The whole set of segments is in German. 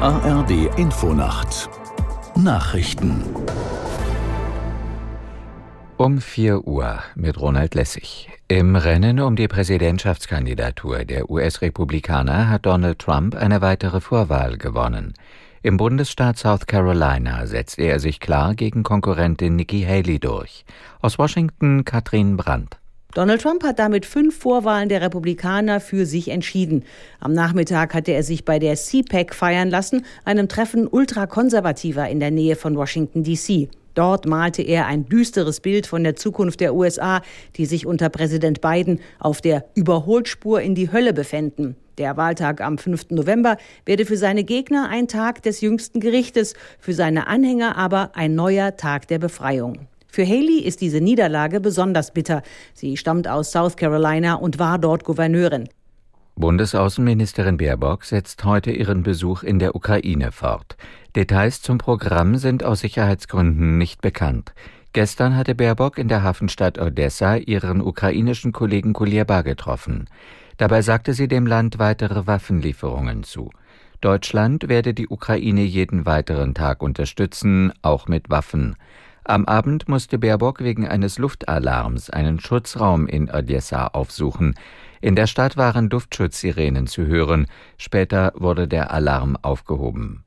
ARD Infonacht Nachrichten um 4 Uhr mit Ronald Lessig. Im Rennen um die Präsidentschaftskandidatur der US-Republikaner hat Donald Trump eine weitere Vorwahl gewonnen. Im Bundesstaat South Carolina setzte er sich klar gegen Konkurrentin Nikki Haley durch. Aus Washington Katrin Brandt. Donald Trump hat damit fünf Vorwahlen der Republikaner für sich entschieden. Am Nachmittag hatte er sich bei der CPAC feiern lassen, einem Treffen ultrakonservativer in der Nähe von Washington, D.C. Dort malte er ein düsteres Bild von der Zukunft der USA, die sich unter Präsident Biden auf der Überholspur in die Hölle befänden. Der Wahltag am 5. November werde für seine Gegner ein Tag des jüngsten Gerichtes, für seine Anhänger aber ein neuer Tag der Befreiung. Für Haley ist diese Niederlage besonders bitter. Sie stammt aus South Carolina und war dort Gouverneurin. Bundesaußenministerin Baerbock setzt heute ihren Besuch in der Ukraine fort. Details zum Programm sind aus Sicherheitsgründen nicht bekannt. Gestern hatte Baerbock in der Hafenstadt Odessa ihren ukrainischen Kollegen Kuleba getroffen. Dabei sagte sie dem Land weitere Waffenlieferungen zu. Deutschland werde die Ukraine jeden weiteren Tag unterstützen, auch mit Waffen. Am Abend musste Baerbock wegen eines Luftalarms einen Schutzraum in Odessa aufsuchen. In der Stadt waren Luftschutzsirenen zu hören. Später wurde der Alarm aufgehoben.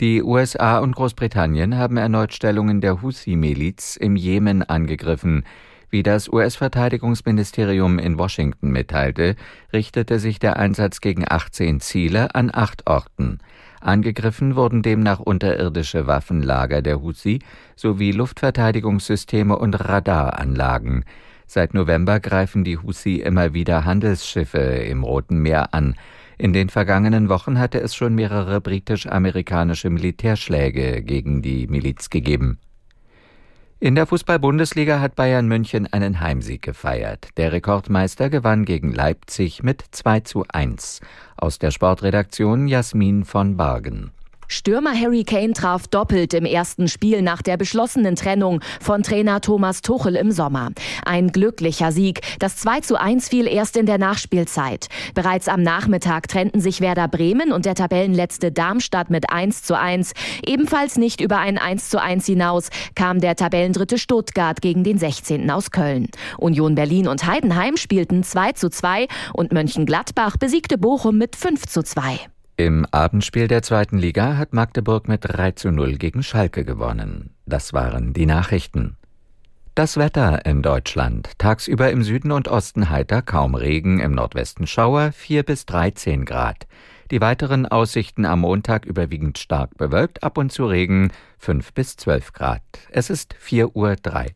Die USA und Großbritannien haben erneut Stellungen der Houthi-Miliz im Jemen angegriffen. Wie das US-Verteidigungsministerium in Washington mitteilte, richtete sich der Einsatz gegen 18 Ziele an acht Orten. Angegriffen wurden demnach unterirdische Waffenlager der Houthi sowie Luftverteidigungssysteme und Radaranlagen. Seit November greifen die Houthi immer wieder Handelsschiffe im Roten Meer an. In den vergangenen Wochen hatte es schon mehrere britisch-amerikanische Militärschläge gegen die Miliz gegeben. In der Fußball-Bundesliga hat Bayern München einen Heimsieg gefeiert. Der Rekordmeister gewann gegen Leipzig mit 2 zu 1. Aus der Sportredaktion Jasmin von Bargen. Stürmer Harry Kane traf doppelt im ersten Spiel nach der beschlossenen Trennung von Trainer Thomas Tuchel im Sommer. Ein glücklicher Sieg. Das 2 zu 1 fiel erst in der Nachspielzeit. Bereits am Nachmittag trennten sich Werder Bremen und der Tabellenletzte Darmstadt mit 1 zu 1. Ebenfalls nicht über ein 1 zu 1 hinaus kam der Tabellendritte Stuttgart gegen den 16. aus Köln. Union Berlin und Heidenheim spielten 2 zu 2 und Mönchengladbach besiegte Bochum mit 5 zu 2. Im Abendspiel der zweiten Liga hat Magdeburg mit 3 zu 0 gegen Schalke gewonnen. Das waren die Nachrichten. Das Wetter in Deutschland. Tagsüber im Süden und Osten heiter, kaum Regen, im Nordwesten Schauer, 4 bis 13 Grad. Die weiteren Aussichten am Montag überwiegend stark bewölkt, ab und zu Regen, 5 bis 12 Grad. Es ist 4 Uhr 3.